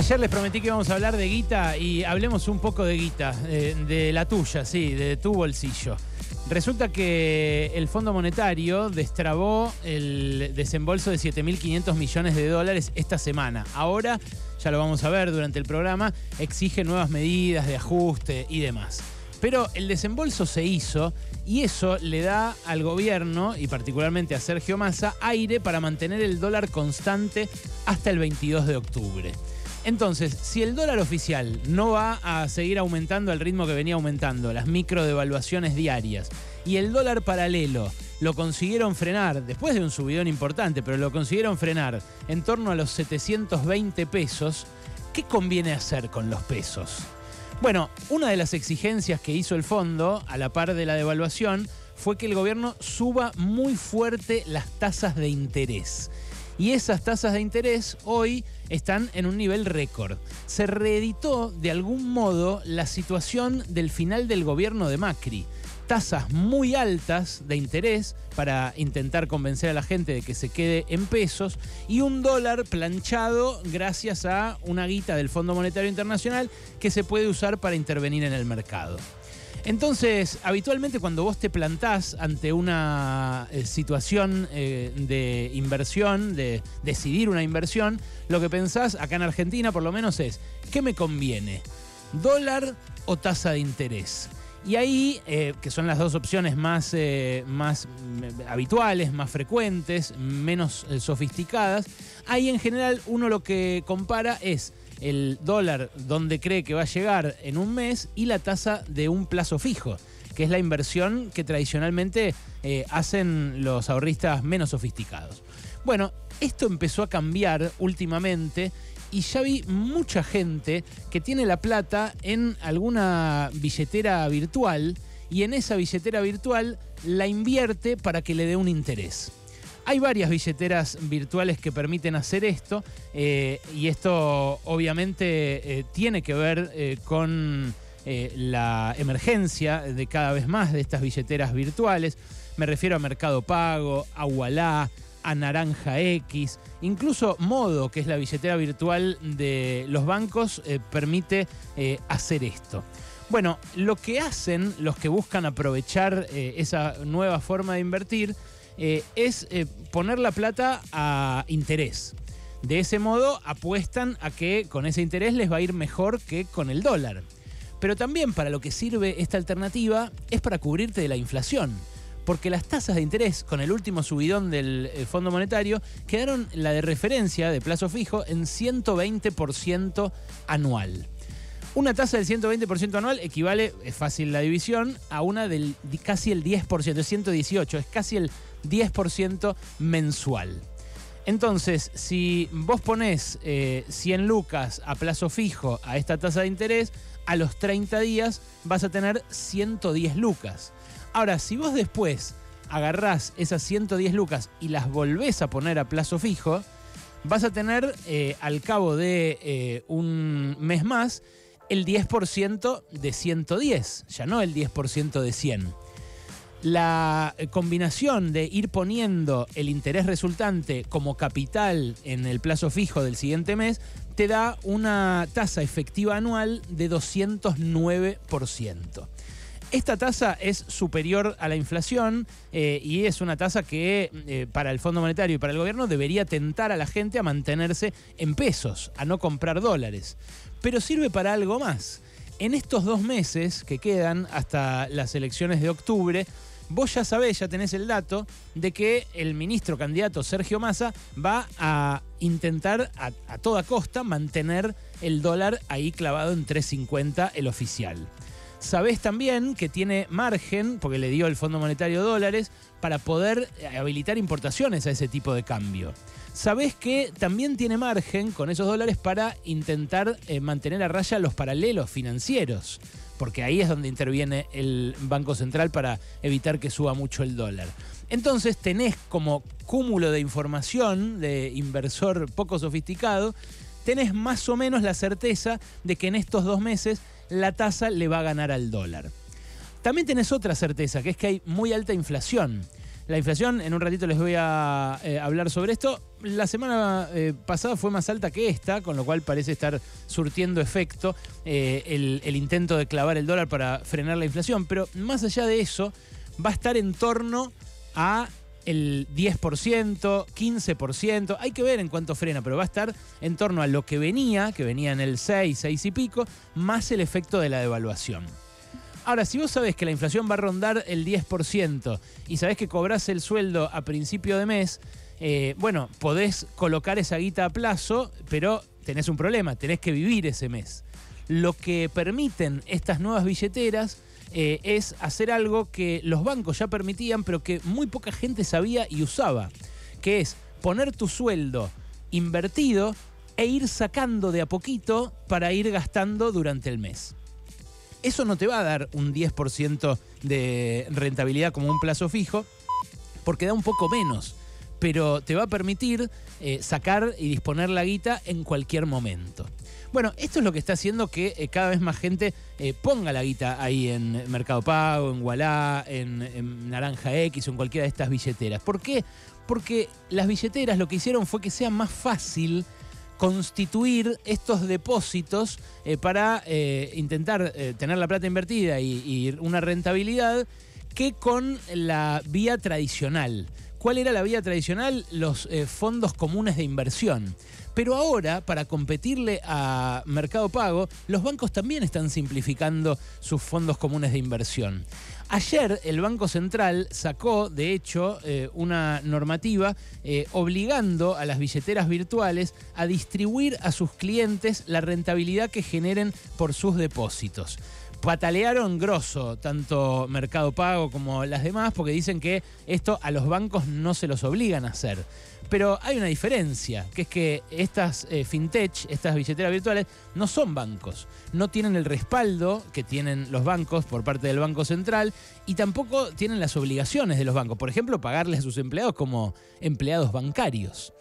Ayer les prometí que íbamos a hablar de guita y hablemos un poco de guita, eh, de la tuya, sí, de tu bolsillo. Resulta que el Fondo Monetario destrabó el desembolso de 7.500 millones de dólares esta semana. Ahora, ya lo vamos a ver durante el programa, exige nuevas medidas de ajuste y demás. Pero el desembolso se hizo y eso le da al gobierno, y particularmente a Sergio Massa, aire para mantener el dólar constante hasta el 22 de octubre. Entonces, si el dólar oficial no va a seguir aumentando al ritmo que venía aumentando, las micro devaluaciones diarias, y el dólar paralelo lo consiguieron frenar, después de un subidón importante, pero lo consiguieron frenar en torno a los 720 pesos, ¿qué conviene hacer con los pesos? Bueno, una de las exigencias que hizo el fondo, a la par de la devaluación, fue que el gobierno suba muy fuerte las tasas de interés. Y esas tasas de interés hoy están en un nivel récord. Se reeditó de algún modo la situación del final del gobierno de Macri. Tasas muy altas de interés para intentar convencer a la gente de que se quede en pesos y un dólar planchado gracias a una guita del Fondo Monetario Internacional que se puede usar para intervenir en el mercado. Entonces, habitualmente cuando vos te plantás ante una eh, situación eh, de inversión, de decidir una inversión, lo que pensás acá en Argentina por lo menos es, ¿qué me conviene? ¿Dólar o tasa de interés? Y ahí, eh, que son las dos opciones más, más habituales, más frecuentes, menos sofisticadas, ahí en general uno lo que compara es el dólar donde cree que va a llegar en un mes y la tasa de un plazo fijo, que es la inversión que tradicionalmente eh, hacen los ahorristas menos sofisticados. Bueno, esto empezó a cambiar últimamente y ya vi mucha gente que tiene la plata en alguna billetera virtual y en esa billetera virtual la invierte para que le dé un interés. Hay varias billeteras virtuales que permiten hacer esto eh, y esto obviamente eh, tiene que ver eh, con la emergencia de cada vez más de estas billeteras virtuales. Me refiero a Mercado Pago, a Wallah, a Naranja X, incluso Modo, que es la billetera virtual de los bancos, permite hacer esto. Bueno, lo que hacen los que buscan aprovechar esa nueva forma de invertir eh, es eh, poner la plata a interés. De ese modo apuestan a que con ese interés les va a ir mejor que con el dólar. Pero también para lo que sirve esta alternativa es para cubrirte de la inflación. Porque las tasas de interés con el último subidón del eh, Fondo Monetario quedaron la de referencia de plazo fijo en 120% anual. Una tasa del 120% anual equivale, es fácil la división, a una del casi el 10%, es 118, es casi el 10% mensual. Entonces, si vos ponés 100 eh, lucas a plazo fijo a esta tasa de interés, a los 30 días vas a tener 110 lucas. Ahora, si vos después agarrás esas 110 lucas y las volvés a poner a plazo fijo, vas a tener eh, al cabo de eh, un mes más el 10% de 110, ya no el 10% de 100. La combinación de ir poniendo el interés resultante como capital en el plazo fijo del siguiente mes te da una tasa efectiva anual de 209%. Esta tasa es superior a la inflación eh, y es una tasa que eh, para el Fondo Monetario y para el gobierno debería tentar a la gente a mantenerse en pesos, a no comprar dólares. Pero sirve para algo más. En estos dos meses que quedan hasta las elecciones de octubre, vos ya sabés, ya tenés el dato de que el ministro candidato Sergio Massa va a intentar a, toda costa mantener el dólar ahí clavado en 3.50 el oficial. Sabés también que tiene margen, porque le dio el Fondo Monetario dólares, para poder eh, habilitar importaciones a ese tipo de cambio. Sabés que también tiene margen con esos dólares para intentar eh, mantener a raya los paralelos financieros, porque ahí es donde interviene el Banco Central para evitar que suba mucho el dólar. Entonces tenés como cúmulo de información de inversor poco sofisticado, tenés más o menos la certeza de que en estos dos meses la tasa le va a ganar al dólar. También tenés otra certeza, que es que hay muy alta inflación. La inflación, en un ratito les voy a eh, hablar sobre esto, la semana eh, pasada fue más alta que esta, con lo cual parece estar surtiendo efecto eh, el, intento de clavar el dólar para frenar la inflación. Pero más allá de eso, va a estar en torno a el 10%, 15%, hay que ver en cuánto frena, pero va a estar en torno a lo que venía, que venía en el 6, 6 y pico, más el efecto de la devaluación. Ahora, si vos sabés que la inflación va a rondar el 10% y sabés que cobrás el sueldo a principio de mes, eh, bueno, podés colocar esa guita a plazo, pero tenés un problema, tenés que vivir ese mes. Lo que permiten estas nuevas billeteras eh, es hacer algo que los bancos ya permitían, pero que muy poca gente sabía y usaba, que es poner tu sueldo invertido e ir sacando de a poquito para ir gastando durante el mes. Eso no te va a dar un 10% de rentabilidad como un plazo fijo, porque da un poco menos, pero te va a permitir eh, sacar y disponer la guita en cualquier momento. Bueno, esto es lo que está haciendo que eh, cada vez más gente eh, ponga la guita ahí en Mercado Pago, en Wallah, en, Naranja X o en cualquiera de estas billeteras. ¿Por qué? Porque las billeteras lo que hicieron fue que sea más fácil constituir estos depósitos para intentar tener la plata invertida y, y, una rentabilidad que con la vía tradicional. ¿Cuál era la vía tradicional? Los fondos comunes de inversión. Pero ahora, para competirle a Mercado Pago, los bancos también están simplificando sus fondos comunes de inversión. Ayer el Banco Central sacó, de hecho, eh, una normativa eh, obligando a las billeteras virtuales a distribuir a sus clientes la rentabilidad que generen por sus depósitos patalearon grosso, tanto Mercado Pago como las demás, porque dicen que esto a los bancos no se los obligan a hacer. Pero hay una diferencia, que es que estas eh, fintech, estas billeteras virtuales, no son bancos. No tienen el respaldo que tienen los bancos por parte del Banco Central y tampoco tienen las obligaciones de los bancos. Por ejemplo, pagarles a sus empleados como empleados bancarios.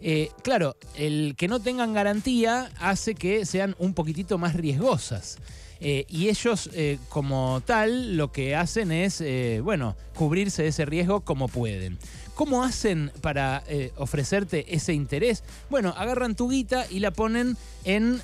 Eh, claro, el que no tengan garantía hace que sean un poquitito más riesgosas. Eh, y ellos, eh, como tal, lo que hacen es, eh, bueno, cubrirse de ese riesgo como pueden. ¿Cómo hacen para ofrecerte ese interés? Bueno, agarran tu guita y la ponen en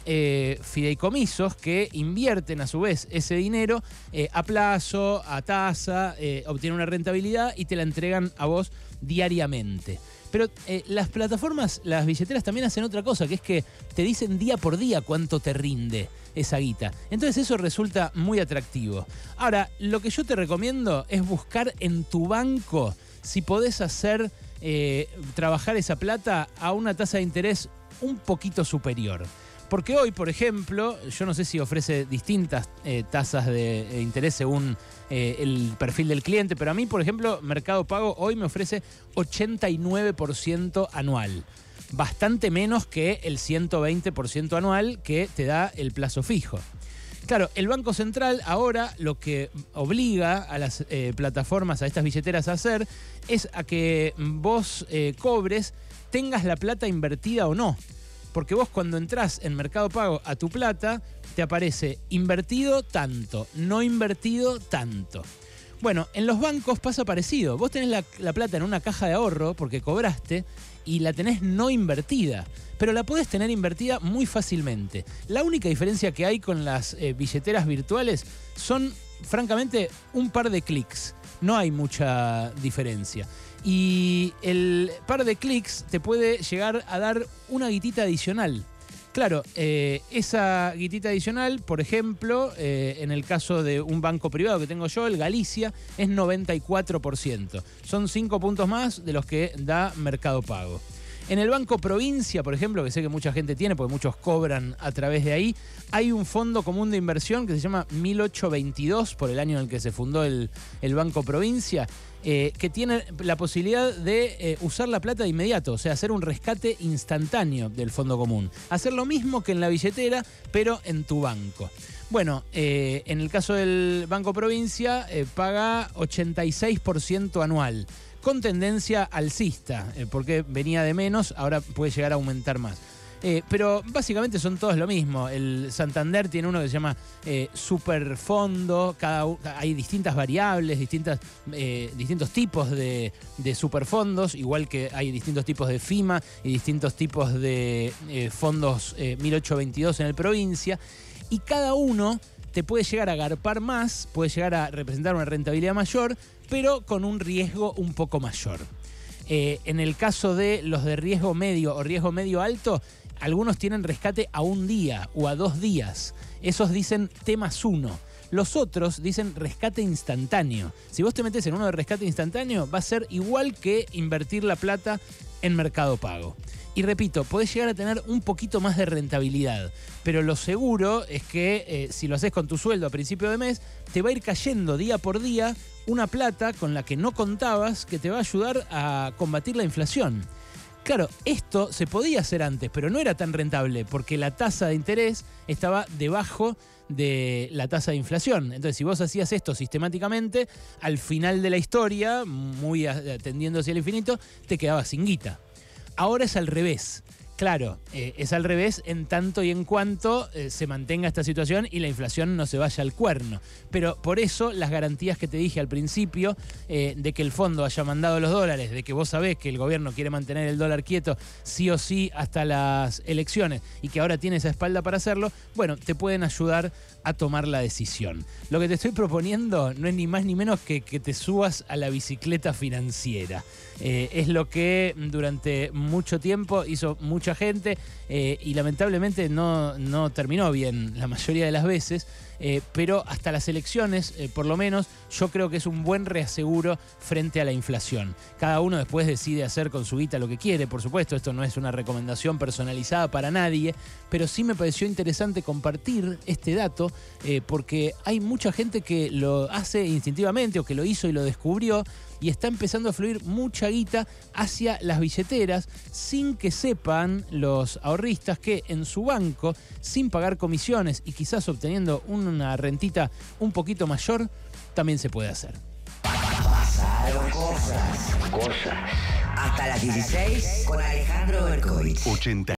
fideicomisos que invierten a su vez ese dinero a plazo, a tasa, obtienen una rentabilidad y te la entregan a vos diariamente. Pero las plataformas, las billeteras también hacen otra cosa, que es que te dicen día por día cuánto te rinde esa guita. Entonces eso resulta muy atractivo. Ahora, lo que yo te recomiendo es buscar en tu banco si podés hacer eh, trabajar esa plata a una tasa de interés un poquito superior. Porque hoy, por ejemplo, yo no sé si ofrece distintas eh, tasas de, interés según eh, el perfil del cliente, pero a mí, por ejemplo, Mercado Pago hoy me ofrece 89% anual. Bastante menos que el 120% anual que te da el plazo fijo. Claro, el Banco Central ahora lo que obliga a las eh, plataformas, a estas billeteras a hacer, es a que vos eh, cobres, tengas la plata invertida o no. Porque vos cuando entras en Mercado Pago a tu plata, te aparece invertido tanto, no invertido tanto. Bueno, en los bancos pasa parecido. Vos tenés la plata en una caja de ahorro porque cobraste y la tenés no invertida pero la puedes tener invertida muy fácilmente. La única diferencia que hay con las eh, billeteras virtuales son, francamente, un par de clics. No hay mucha diferencia. Y el par de clics te puede llegar a dar una guitita adicional. Claro, eh, esa guitita adicional, por ejemplo, eh, en el caso de un banco privado que tengo yo, el Galicia, es 94%. Son 5 puntos más de los que da Mercado Pago. En el Banco Provincia, por ejemplo, que sé que mucha gente tiene, porque muchos cobran a través de ahí, hay un fondo común de inversión que se llama 1822, por el año en el que se fundó el, el Banco Provincia, eh, que tiene la posibilidad de eh, usar la plata de inmediato, o sea, hacer un rescate instantáneo del fondo común. Hacer lo mismo que en la billetera, pero en tu banco. Bueno, eh, en el caso del Banco Provincia, paga 86% anual con tendencia alcista, porque venía de menos, ahora puede llegar a aumentar más. Eh, pero básicamente son todos lo mismo. El Santander tiene uno que se llama eh, Superfondo. Cada, hay distintas variables, distintas, eh, distintos tipos de, de, superfondos, igual que hay distintos tipos de FIMA y distintos tipos de fondos 1822 en el provincia. Y cada uno te puede llegar a agarpar más, puede llegar a representar una rentabilidad mayor, pero con un riesgo un poco mayor. en el caso de los de riesgo medio o riesgo medio alto, algunos tienen rescate a un día o a dos días. Esos dicen T más uno. Los otros dicen rescate instantáneo. Si vos te metes en uno de rescate instantáneo, va a ser igual que invertir la plata en Mercado Pago. Y repito, podés llegar a tener un poquito más de rentabilidad, pero lo seguro es que eh, si lo haces con tu sueldo a principio de mes, te va a ir cayendo día por día una plata con la que no contabas que te va a ayudar a combatir la inflación. Claro, esto se podía hacer antes, pero no era tan rentable porque la tasa de interés estaba debajo de la tasa de inflación. Entonces, si vos hacías esto sistemáticamente, al final de la historia, muy atendiendo hacia el infinito, te quedabas sin guita. Ahora es al revés. Claro, eh, es al revés en tanto y en cuanto eh, se mantenga esta situación y la inflación no se vaya al cuerno. Pero por eso las garantías que te dije al principio eh, de que el fondo haya mandado los dólares, de que vos sabés que el gobierno quiere mantener el dólar quieto sí o sí hasta las elecciones y que ahora tiene esa espalda para hacerlo, bueno, te pueden ayudar a tomar la decisión. Lo que te estoy proponiendo no es ni más ni menos que que te subas a la bicicleta financiera. es lo que durante mucho tiempo hizo mucha gente eh, y lamentablemente no, no terminó bien la mayoría de las veces. Eh, pero hasta las elecciones, eh, por lo menos, yo creo que es un buen reaseguro frente a la inflación. Cada uno después decide hacer con su guita lo que quiere, por supuesto, esto no es una recomendación personalizada para nadie, pero sí me pareció interesante compartir este dato eh, porque hay mucha gente que lo hace instintivamente o que lo hizo y lo descubrió y está empezando a fluir mucha guita hacia las billeteras sin que sepan los ahorristas que en su banco, sin pagar comisiones y quizás obteniendo un una rentita un poquito mayor, también se puede hacer. Pasaron cosas. Cosas. Hasta las 16 con Alejandro Berkovich. 80.